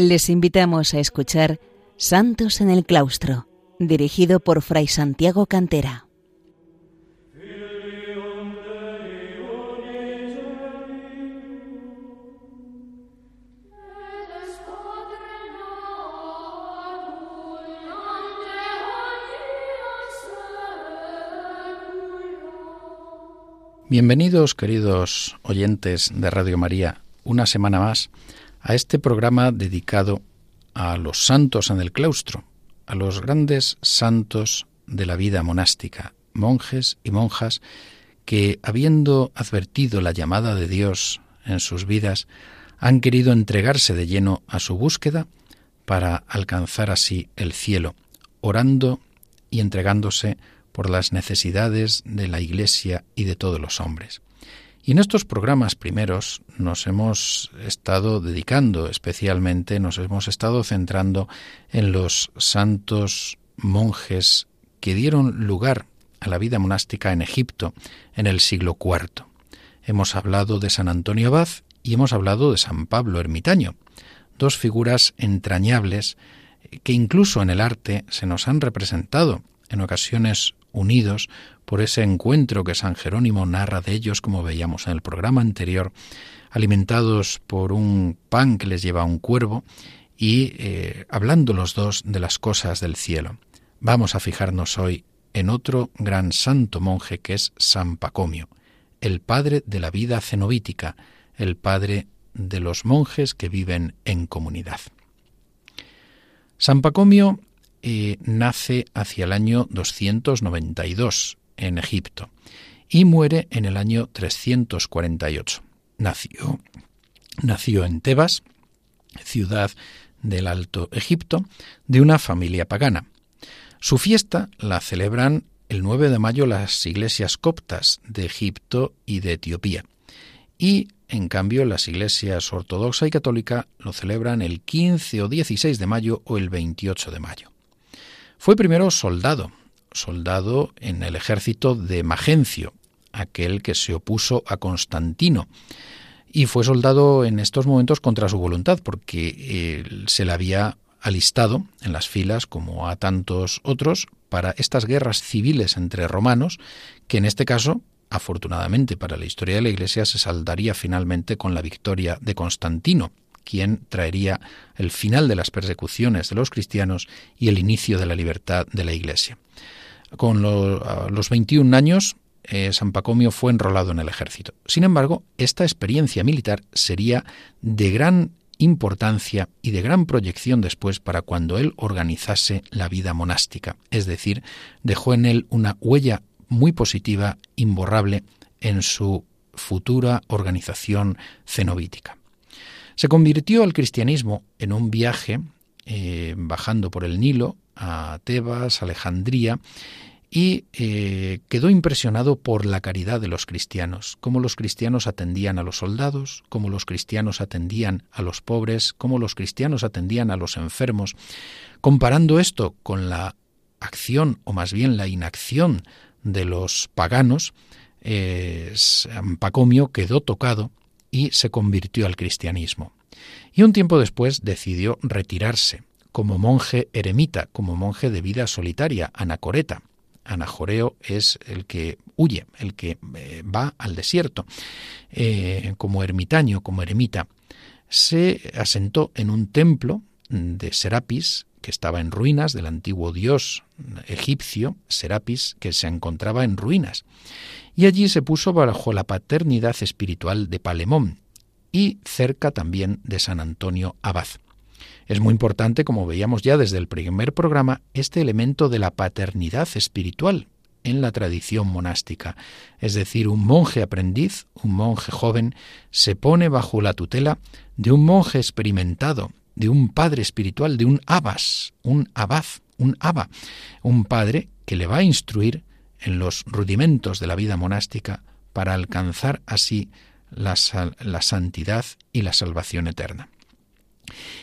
Les invitamos a escuchar Santos en el Claustro, dirigido por Fray Santiago Cantera. Bienvenidos, queridos oyentes de Radio María, una semana más a este programa dedicado a los santos en el claustro, a los grandes santos de la vida monástica, monjes y monjas que, habiendo advertido la llamada de Dios en sus vidas, han querido entregarse de lleno a su búsqueda para alcanzar así el cielo, orando y entregándose por las necesidades de la Iglesia y de todos los hombres. Y en estos programas primeros nos hemos estado dedicando especialmente, nos hemos estado centrando en los santos monjes que dieron lugar a la vida monástica en Egipto en el siglo IV. Hemos hablado de San Antonio Abad y hemos hablado de San Pablo Ermitaño, dos figuras entrañables que incluso en el arte se nos han representado en ocasiones unidos por ese encuentro que San Jerónimo narra de ellos, como veíamos en el programa anterior, alimentados por un pan que les lleva un cuervo y eh, hablando los dos de las cosas del cielo. Vamos a fijarnos hoy en otro gran santo monje que es San Pacomio, el padre de la vida cenobítica, el padre de los monjes que viven en comunidad. San Pacomio nace hacia el año 292 en Egipto y muere en el año 348. Nació, nació en Tebas, ciudad del Alto Egipto, de una familia pagana. Su fiesta la celebran el 9 de mayo las iglesias coptas de Egipto y de Etiopía. Y, en cambio, las iglesias ortodoxa y católica lo celebran el 15 o 16 de mayo o el 28 de mayo. Fue primero soldado, soldado en el ejército de Magencio, aquel que se opuso a Constantino. Y fue soldado en estos momentos contra su voluntad, porque eh, se le había alistado en las filas, como a tantos otros, para estas guerras civiles entre romanos, que en este caso, afortunadamente para la historia de la Iglesia, se saldaría finalmente con la victoria de Constantino, quien traería el final de las persecuciones de los cristianos y el inicio de la libertad de la Iglesia. Con los 21 años, eh, San Pacomio fue enrolado en el ejército. Sin embargo, esta experiencia militar sería de gran importancia y de gran proyección después para cuando él organizase la vida monástica, es decir, dejó en él una huella muy positiva, imborrable, en su futura organización cenobítica. Se convirtió al cristianismo en un viaje eh, bajando por el Nilo a Tebas, Alejandría, y eh, quedó impresionado por la caridad de los cristianos, cómo los cristianos atendían a los soldados, cómo los cristianos atendían a los pobres, cómo los cristianos atendían a los enfermos. Comparando esto con la acción, o más bien la inacción de los paganos, eh, Pacomio quedó tocado y se convirtió al cristianismo. Y un tiempo después decidió retirarse como monje eremita, como monje de vida solitaria, anacoreta. Anajoreo es el que huye, el que eh, va al desierto, eh, como ermitaño, como eremita. Se asentó en un templo de Serapis, que estaba en ruinas, del antiguo dios egipcio, Serapis, que se encontraba en ruinas y allí se puso bajo la paternidad espiritual de Palemón y cerca también de San Antonio Abad. Es muy importante, como veíamos ya desde el primer programa, este elemento de la paternidad espiritual en la tradición monástica. Es decir, un monje aprendiz, un monje joven, se pone bajo la tutela de un monje experimentado, de un padre espiritual, de un abas, un abad, un aba, un padre que le va a instruir en los rudimentos de la vida monástica para alcanzar así la, santidad y la salvación eterna.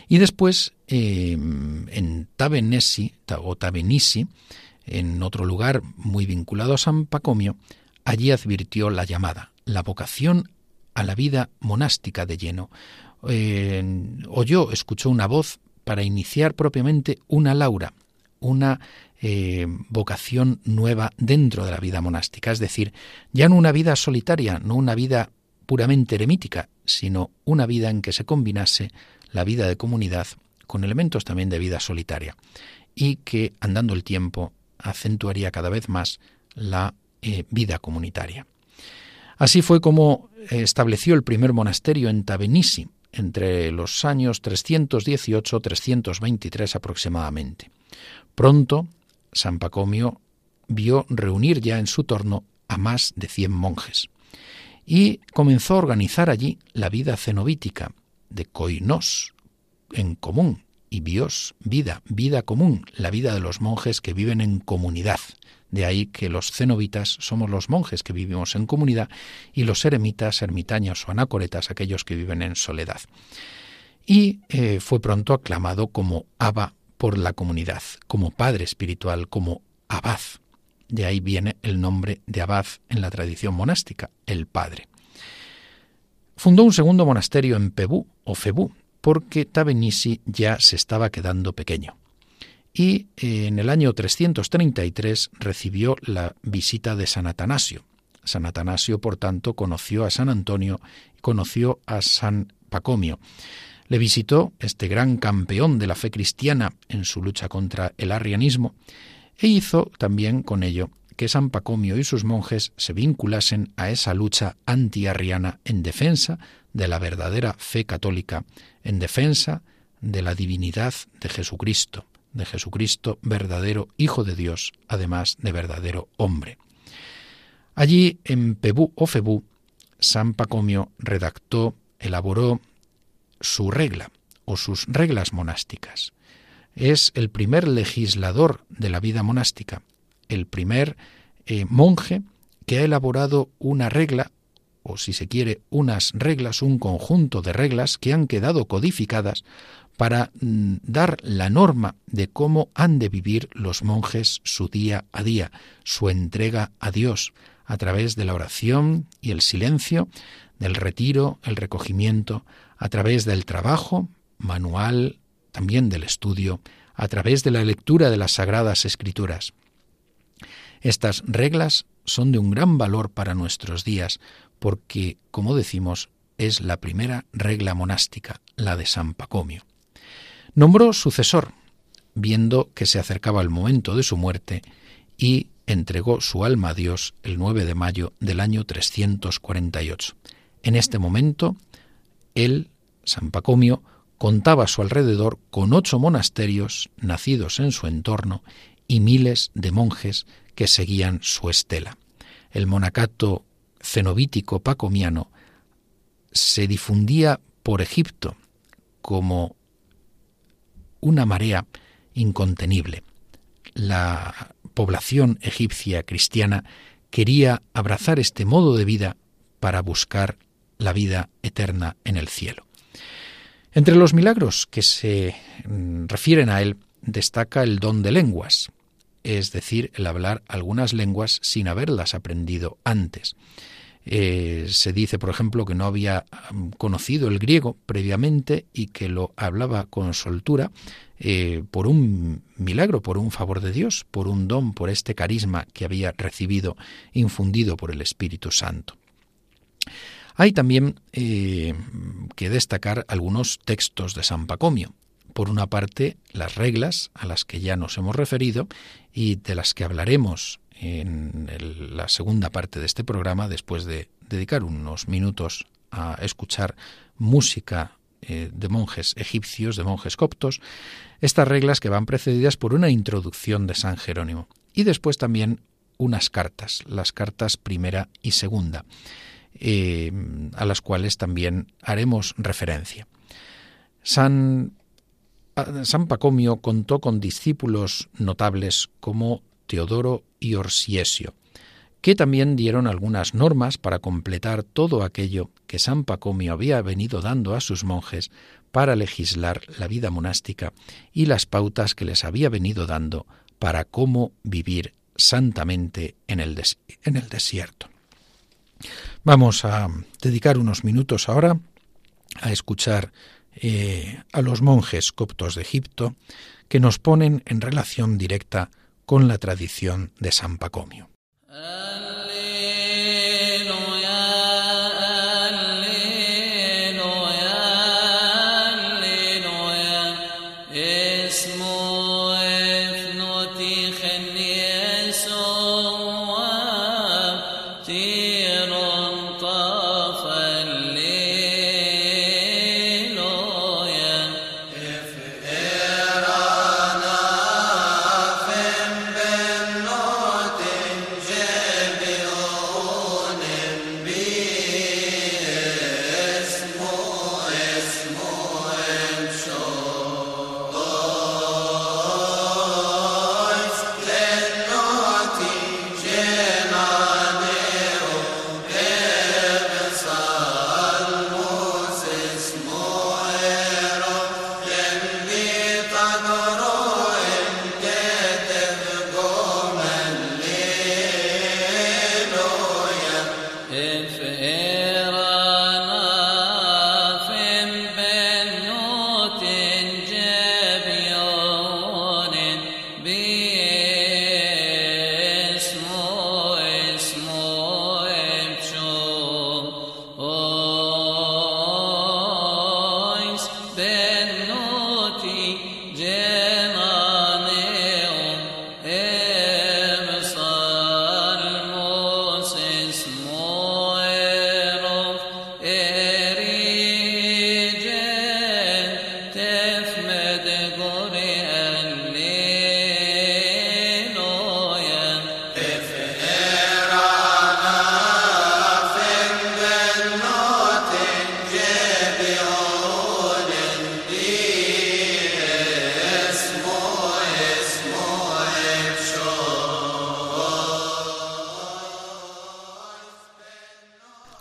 Y después, em, en Tabenesi, o Tabenisi, en otro lugar muy vinculado a San Pacomio, allí advirtió la llamada, la vocación a la vida monástica de lleno, eh, oyó, escuchó una voz para iniciar propiamente una Laura, una eh, vocación nueva dentro de la vida monástica, es decir, ya no una vida solitaria, no una vida puramente eremítica, sino una vida en que se combinase la vida de comunidad con elementos también de vida solitaria y que, andando el tiempo, acentuaría cada vez más la eh, vida comunitaria. Así fue como estableció el primer monasterio en Tabenisi, entre los años 318-323 aproximadamente. Pronto San Pacomio vio reunir ya en su torno a más de cien monjes y comenzó a organizar allí la vida cenobítica de koinos en común y bios, vida, vida común, la vida de los monjes que viven en comunidad. De ahí que los cenobitas somos los monjes que vivimos en comunidad y los eremitas, ermitaños o anacoretas aquellos que viven en soledad. Y eh, fue pronto aclamado como Abba por la comunidad, como padre espiritual, como abad. De ahí viene el nombre de abad en la tradición monástica, el padre. Fundó un segundo monasterio en Pebú o Febú, porque Tabenisi ya se estaba quedando pequeño. Y eh, en el año 333 recibió la visita de San Atanasio. San Atanasio, por tanto, conoció a San Antonio y conoció a San Pacomio le visitó este gran campeón de la fe cristiana en su lucha contra el arrianismo e hizo también con ello que San Pacomio y sus monjes se vinculasen a esa lucha antiarriana en defensa de la verdadera fe católica, en defensa de la divinidad de Jesucristo, de Jesucristo verdadero Hijo de Dios, además de verdadero hombre. Allí en Pebú o Febú, San Pacomio redactó, elaboró su regla o sus reglas monásticas. Es el primer legislador de la vida monástica, el primer eh, monje que ha elaborado una regla, o si se quiere, unas reglas, un conjunto de reglas que han quedado codificadas para mm, dar la norma de cómo han de vivir los monjes su día a día, su entrega a Dios, a través de la oración y el silencio, del retiro, el recogimiento, a través del trabajo manual, también del estudio, a través de la lectura de las sagradas escrituras. Estas reglas son de un gran valor para nuestros días porque, como decimos, es la primera regla monástica, la de San Pacomio. Nombró sucesor, viendo que se acercaba el momento de su muerte, y entregó su alma a Dios el 9 de mayo del año 348. En este momento, él, San Pacomio, contaba a su alrededor con ocho monasterios nacidos en su entorno y miles de monjes que seguían su estela. El monacato cenobítico pacomiano se difundía por Egipto como una marea incontenible. La población egipcia cristiana quería abrazar este modo de vida para buscar la vida eterna en el cielo. Entre los milagros que se mm, refieren a él destaca el don de lenguas, es decir, el hablar algunas lenguas sin haberlas aprendido antes. Eh, se dice, por ejemplo, que no había mm, conocido el griego previamente y que lo hablaba con soltura eh, por un milagro, por un favor de Dios, por un don, por este carisma que había recibido, infundido por el Espíritu Santo. Hay también eh, que destacar algunos textos de San Pacomio. Por una parte, las reglas a las que ya nos hemos referido y de las que hablaremos en la segunda parte de este programa, después de dedicar unos minutos a escuchar música eh, de monjes egipcios, de monjes coptos, estas reglas que van precedidas por una introducción de San Jerónimo y después también unas cartas, las cartas primera y segunda. Eh, a las cuales también haremos referencia. San, San Pacomio contó con discípulos notables como Teodoro y Orsiesio, que también dieron algunas normas para completar todo aquello que San Pacomio había venido dando a sus monjes para legislar la vida monástica y las pautas que les había venido dando para cómo vivir santamente en el, en el desierto. Vamos a dedicar unos minutos ahora a escuchar eh, a los monjes coptos de Egipto que nos ponen en relación directa con la tradición de San Pacomio.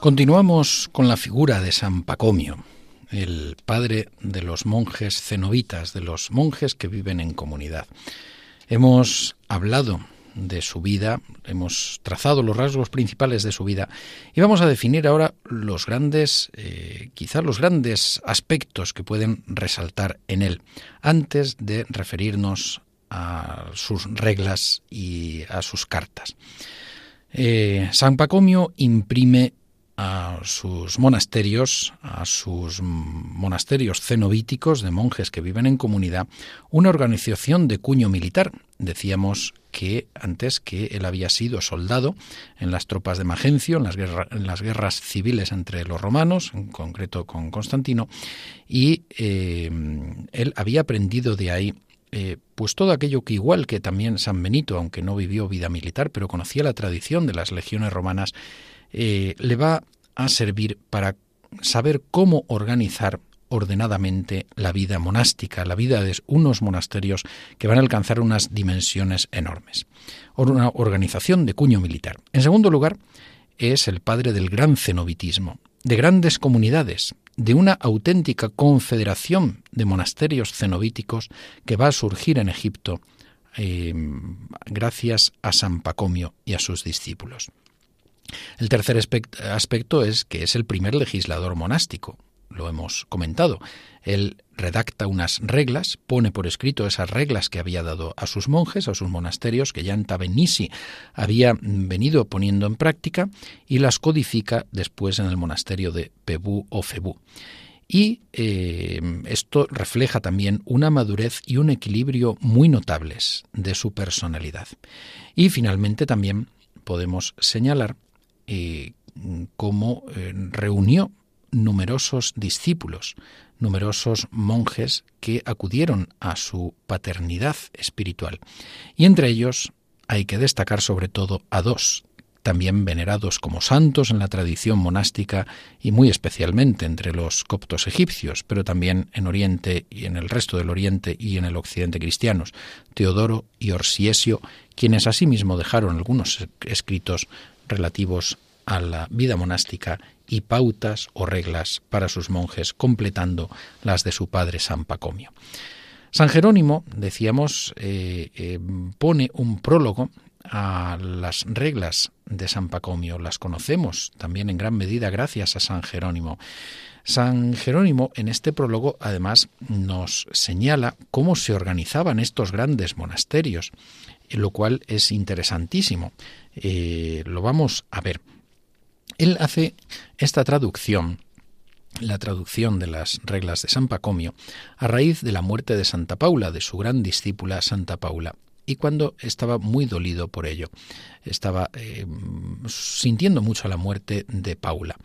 Continuamos con la figura de San Pacomio, el padre de los monjes cenobitas, de los monjes que viven en comunidad. Hemos hablado de su vida, hemos trazado los rasgos principales de su vida y vamos a definir ahora los grandes, eh, quizás los grandes aspectos que pueden resaltar en él, antes de referirnos a sus reglas y a sus cartas. Eh, San Pacomio imprime a sus monasterios, a sus monasterios cenobíticos de monjes que viven en comunidad, una organización de cuño militar. Decíamos que antes que él había sido soldado en las tropas de Magencio, en las, guerras civiles entre los romanos, en concreto con Constantino, y eh, él había aprendido de ahí eh, pues todo aquello que igual que también San Benito, aunque no vivió vida militar, pero conocía la tradición de las legiones romanas, eh, le va a servir para saber cómo organizar ordenadamente la vida monástica, la vida de unos monasterios que van a alcanzar unas dimensiones enormes. Una organización de cuño militar. En segundo lugar, es el padre del gran cenobitismo, de grandes comunidades, de una auténtica confederación de monasterios cenobíticos que va a surgir en Egipto eh, gracias a San Pacomio y a sus discípulos. El tercer aspecto es que es el primer legislador monástico, lo hemos comentado. Él redacta unas reglas, pone por escrito esas reglas que había dado a sus monjes, a sus monasterios, que ya en Tabenisi había venido poniendo en práctica, y las codifica después en el monasterio de Pebú o Febú. Y eh, esto refleja también una madurez y un equilibrio muy notables de su personalidad. Y finalmente también podemos señalar eh, cómo eh, reunió numerosos discípulos, numerosos monjes que acudieron a su paternidad espiritual. Y entre ellos hay que destacar sobre todo a dos, también venerados como santos en la tradición monástica y muy especialmente entre los coptos egipcios, pero también en Oriente y en el resto del Oriente y en el Occidente cristianos, Teodoro y Orsiesio, quienes asimismo dejaron algunos escritos relativos a la vida monástica y pautas o reglas para sus monjes, completando las de su padre San Pacomio. San Jerónimo, decíamos, eh, eh, pone un prólogo a las reglas de San Pacomio. Las conocemos también en gran medida gracias a San Jerónimo. San Jerónimo en este prólogo además nos señala cómo se organizaban estos grandes monasterios, lo cual es interesantísimo. Eh, lo vamos a ver. Él hace esta traducción la traducción de las reglas de San Pacomio a raíz de la muerte de Santa Paula, de su gran discípula Santa Paula, y cuando estaba muy dolido por ello. Estaba eh, sintiendo mucho la muerte de Paula.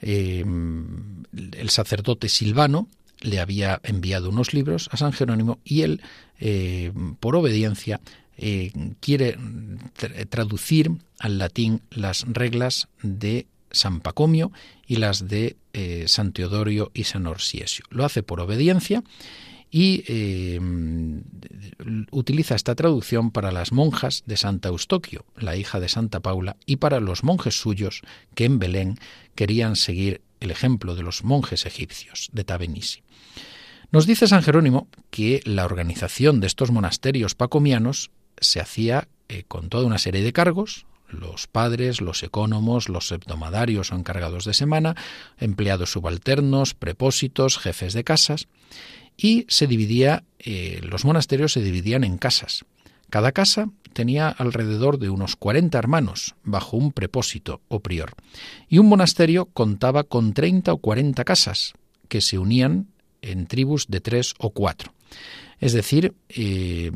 Eh, el sacerdote Silvano le había enviado unos libros a San Jerónimo y él, por obediencia, quiere traducir al latín las reglas de San Pacomio y las de San Teodorio y San Orsiesio. Lo hace por obediencia y eh, utiliza esta traducción para las monjas de Santa Eustoquio, la hija de Santa Paula, y para los monjes suyos que en Belén querían seguir el ejemplo de los monjes egipcios de Tabenisi. Nos dice San Jerónimo que la organización de estos monasterios pacomianos se hacía eh, con toda una serie de cargos, los padres, los ecónomos, los hebdomadarios o encargados de semana, empleados subalternos, prepósitos, jefes de casas, y se dividía, eh, los monasterios se dividían en casas. Cada casa tenía alrededor de unos 40 hermanos bajo un prepósito o prior, y un monasterio contaba con 30 o 40 casas que se unían en tribus de tres o cuatro. Es decir, eh,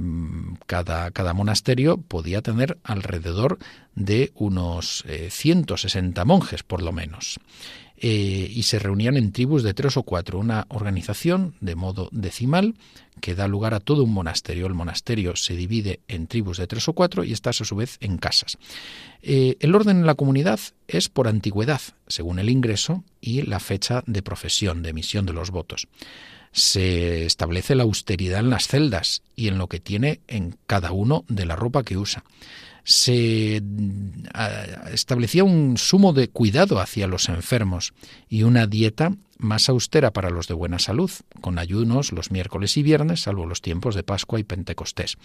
cada, cada, monasterio podía tener alrededor de unos 160 eh, monjes, por lo menos. Eh, y se reunían en tribus de tres o cuatro, una organización de modo decimal que da lugar a todo un monasterio. El monasterio se divide en tribus de tres o cuatro y está a su vez en casas. El orden en la comunidad es por antigüedad, según el ingreso y la fecha de profesión, de emisión de los votos se establece la austeridad en las celdas y en lo que tiene en cada uno de la ropa que usa se establecía un sumo de cuidado hacia los enfermos y una dieta más austera para los de buena salud, con ayunos los miércoles y viernes, salvo los tiempos de Pascua y Pentecostés.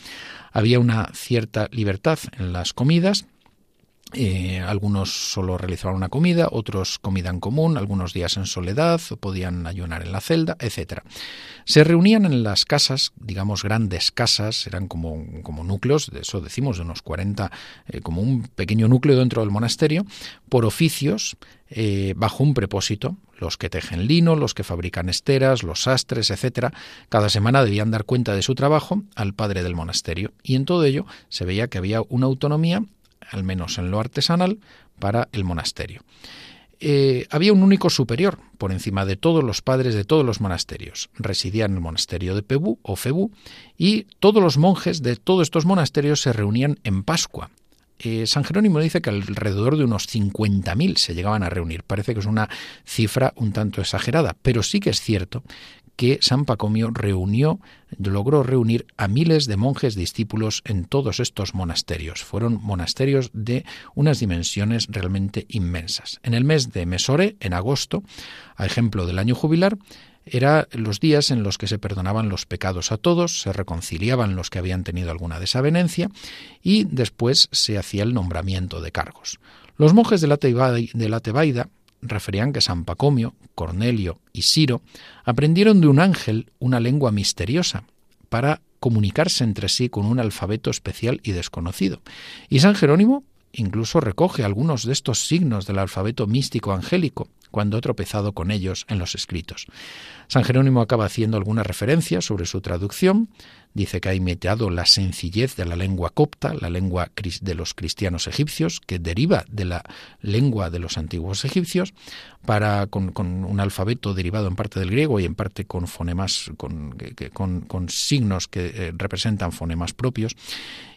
Había una cierta libertad en las comidas, eh, algunos solo realizaban una comida, otros comida en común, algunos días en soledad, podían ayunar en la celda, etc. Se reunían en las casas, digamos grandes casas, eran como, como núcleos, de eso decimos, de unos 40, eh, como un pequeño núcleo dentro del monasterio, por oficios, eh, bajo un propósito, los que tejen lino, los que fabrican esteras, los sastres, etc. Cada semana debían dar cuenta de su trabajo al padre del monasterio y en todo ello se veía que había una autonomía al menos en lo artesanal, para el monasterio. Eh, había un único superior por encima de todos los padres de todos los monasterios. Residía en el monasterio de Pebú o Febú y todos los monjes de todos estos monasterios se reunían en Pascua. Eh, San Jerónimo dice que alrededor de unos 50.000 se llegaban a reunir. Parece que es una cifra un tanto exagerada, pero sí que es cierto que San Pacomio reunió, logró reunir a miles de monjes discípulos en todos estos monasterios. Fueron monasterios de unas dimensiones realmente inmensas. En el mes de Mesore, en agosto, a ejemplo del año jubilar, eran los días en los que se perdonaban los pecados a todos, se reconciliaban los que habían tenido alguna desavenencia y después se hacía el nombramiento de cargos. Los monjes de la, Tebaida referían que San Pacomio, Cornelio y Siro aprendieron de un ángel una lengua misteriosa para comunicarse entre sí con un alfabeto especial y desconocido. Y San Jerónimo incluso recoge algunos de estos signos del alfabeto místico angélico cuando ha tropezado con ellos en los escritos. San Jerónimo acaba haciendo alguna referencia sobre su traducción, dice que ha imitado la sencillez de la lengua copta, la lengua de los cristianos egipcios, que deriva de la lengua de los antiguos egipcios, para con, un alfabeto derivado en parte del griego y en parte con fonemas, con, signos que eh, representan fonemas propios,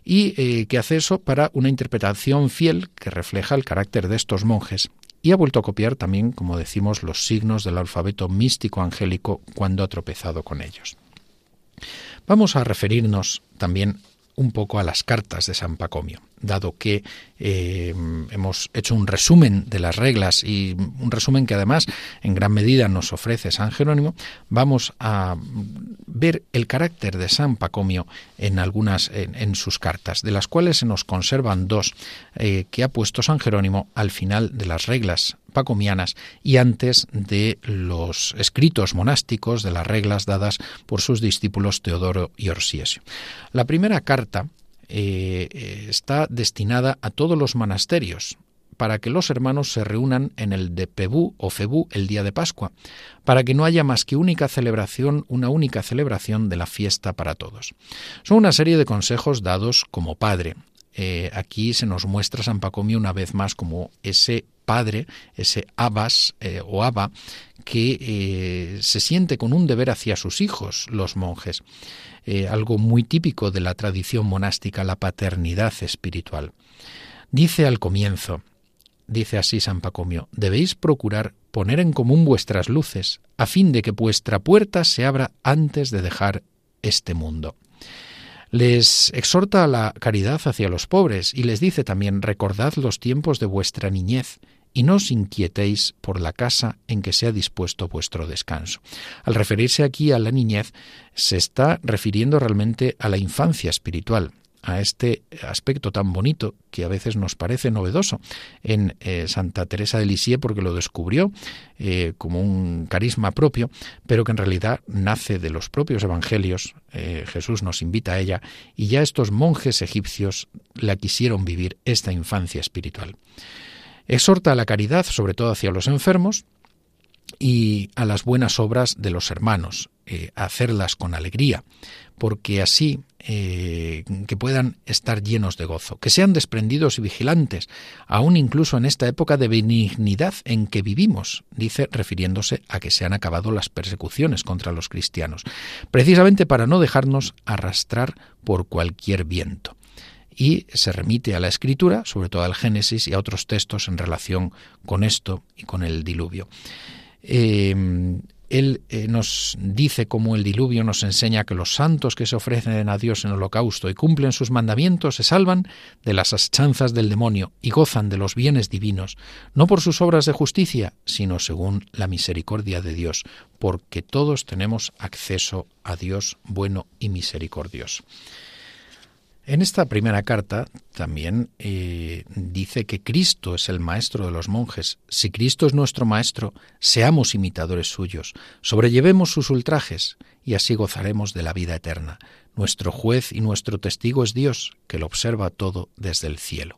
y eh, que hace eso para una interpretación fiel que refleja el carácter de estos monjes y ha vuelto a copiar también, como decimos, los signos del alfabeto místico angélico cuando ha tropezado con ellos. Vamos a referirnos también un poco a las cartas de San Pacomio, dado que eh, hemos hecho un resumen de las reglas y un resumen que además en gran medida nos ofrece San Jerónimo, vamos a ver el carácter de San Pacomio en algunas en, sus cartas, de las cuales se nos conservan dos eh, que ha puesto San Jerónimo al final de las reglas pacomianas y antes de los escritos monásticos de las reglas dadas por sus discípulos Teodoro y Orsiesio. La primera carta eh, eh, está destinada a todos los monasterios, para que los hermanos se reúnan en el de Pebú o Febú el día de Pascua, para que no haya más que única celebración, una única celebración de la fiesta para todos. Son una serie de consejos dados como padre. Eh, aquí se nos muestra San Pacomio una vez más como ese padre, ese abas eh, o aba, que eh, se siente con un deber hacia sus hijos, los monjes. algo muy típico de la tradición monástica, la paternidad espiritual. Dice al comienzo, dice así San Pacomio, debéis procurar poner en común vuestras luces, a fin de que vuestra puerta se abra antes de dejar este mundo. Les exhorta a la caridad hacia los pobres y les dice también, recordad los tiempos de vuestra niñez y no os inquietéis por la casa en que se ha dispuesto vuestro descanso. Al referirse aquí a la niñez, se está refiriendo realmente a la infancia espiritual, a este aspecto tan bonito que a veces nos parece novedoso en eh, Santa Teresa de Lisieux porque lo descubrió eh, como un carisma propio, pero que en realidad nace de los propios evangelios. Eh, Jesús nos invita a ella y ya estos monjes egipcios la quisieron vivir esta infancia espiritual. Exhorta a la caridad, sobre todo hacia los enfermos, y a las buenas obras de los hermanos, hacerlas con alegría, porque así eh, que puedan estar llenos de gozo, que sean desprendidos y vigilantes, aún incluso en esta época de benignidad en que vivimos, dice refiriéndose a que se han acabado las persecuciones contra los cristianos, precisamente para no dejarnos arrastrar por cualquier viento y se remite a la escritura, sobre todo al Génesis y a otros textos en relación con esto y con el diluvio. Eh, él eh, nos dice cómo el diluvio nos enseña que los santos que se ofrecen a Dios en holocausto y cumplen sus mandamientos se salvan de las achanzas del demonio y gozan de los bienes divinos, no por sus obras de justicia, sino según la misericordia de Dios, porque todos tenemos acceso a Dios bueno y misericordioso. En esta primera carta también eh, dice que Cristo es el maestro de los monjes. Si Cristo es nuestro maestro, seamos imitadores suyos, sobrellevemos sus ultrajes y así gozaremos de la vida eterna. Nuestro juez y nuestro testigo es Dios, que lo observa todo desde el cielo.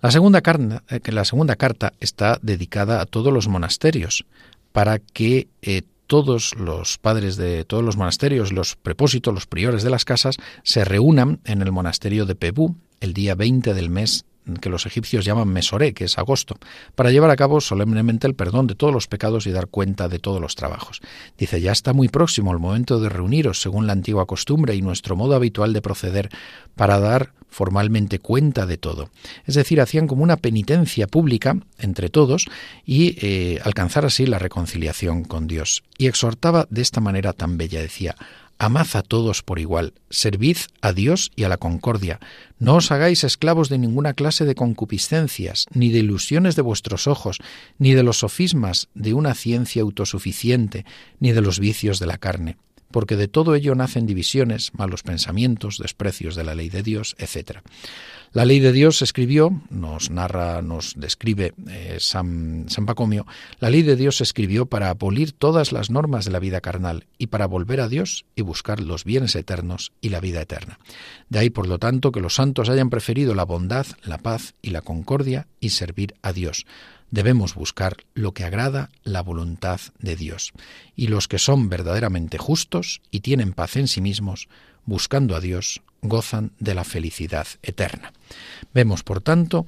La segunda, carta, eh, está dedicada a todos los monasterios, para que eh, todos los padres de todos los monasterios, los prepósitos, los priores de las casas, se reúnan en el monasterio de Pebú el día 20 del mes que los egipcios llaman Mesoré, que es agosto, para llevar a cabo solemnemente el perdón de todos los pecados y dar cuenta de todos los trabajos. Dice, ya está muy próximo el momento de reuniros según la antigua costumbre y nuestro modo habitual de proceder para dar formalmente cuenta de todo. Es decir, hacían como una penitencia pública entre todos y eh, alcanzar así la reconciliación con Dios. Y exhortaba de esta manera tan bella, decía, Amad a todos por igual, servid a Dios y a la concordia, no os hagáis esclavos de ninguna clase de concupiscencias, ni de ilusiones de vuestros ojos, ni de los sofismas de una ciencia autosuficiente, ni de los vicios de la carne porque de todo ello nacen divisiones, malos pensamientos, desprecios de la ley de Dios, etc. La ley de Dios se escribió, nos narra, nos describe eh, San, San Pacomio, la ley de Dios se escribió para abolir todas las normas de la vida carnal y para volver a Dios y buscar los bienes eternos y la vida eterna. De ahí, por lo tanto, que los santos hayan preferido la bondad, la paz y la concordia y servir a Dios debemos buscar lo que agrada la voluntad de Dios. Y los que son verdaderamente justos y tienen paz en sí mismos, buscando a Dios, gozan de la felicidad eterna. Vemos, por tanto,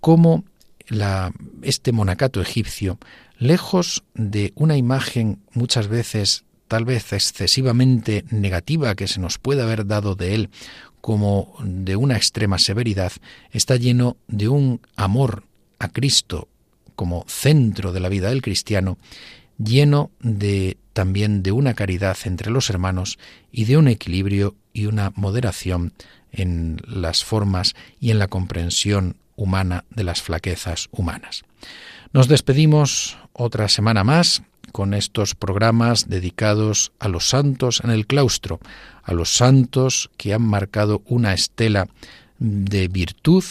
cómo la, este monacato egipcio, lejos de una imagen muchas veces tal vez excesivamente negativa que se nos puede haber dado de él como de una extrema severidad, está lleno de un amor a Cristo como centro de la vida del cristiano, lleno también de una caridad entre los hermanos y de un equilibrio y una moderación en las formas y en la comprensión humana de las flaquezas humanas. Nos despedimos otra semana más con estos programas dedicados a los santos en el claustro, a los santos que han marcado una estela de virtud,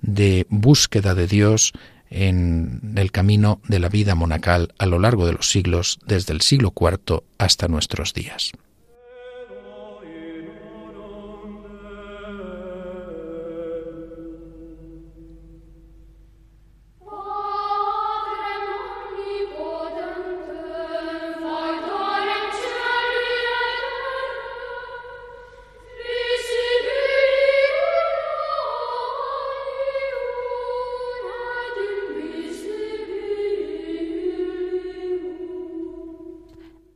de búsqueda de Dios, en el camino de la vida monacal a lo largo de los siglos, desde el siglo IV hasta nuestros días.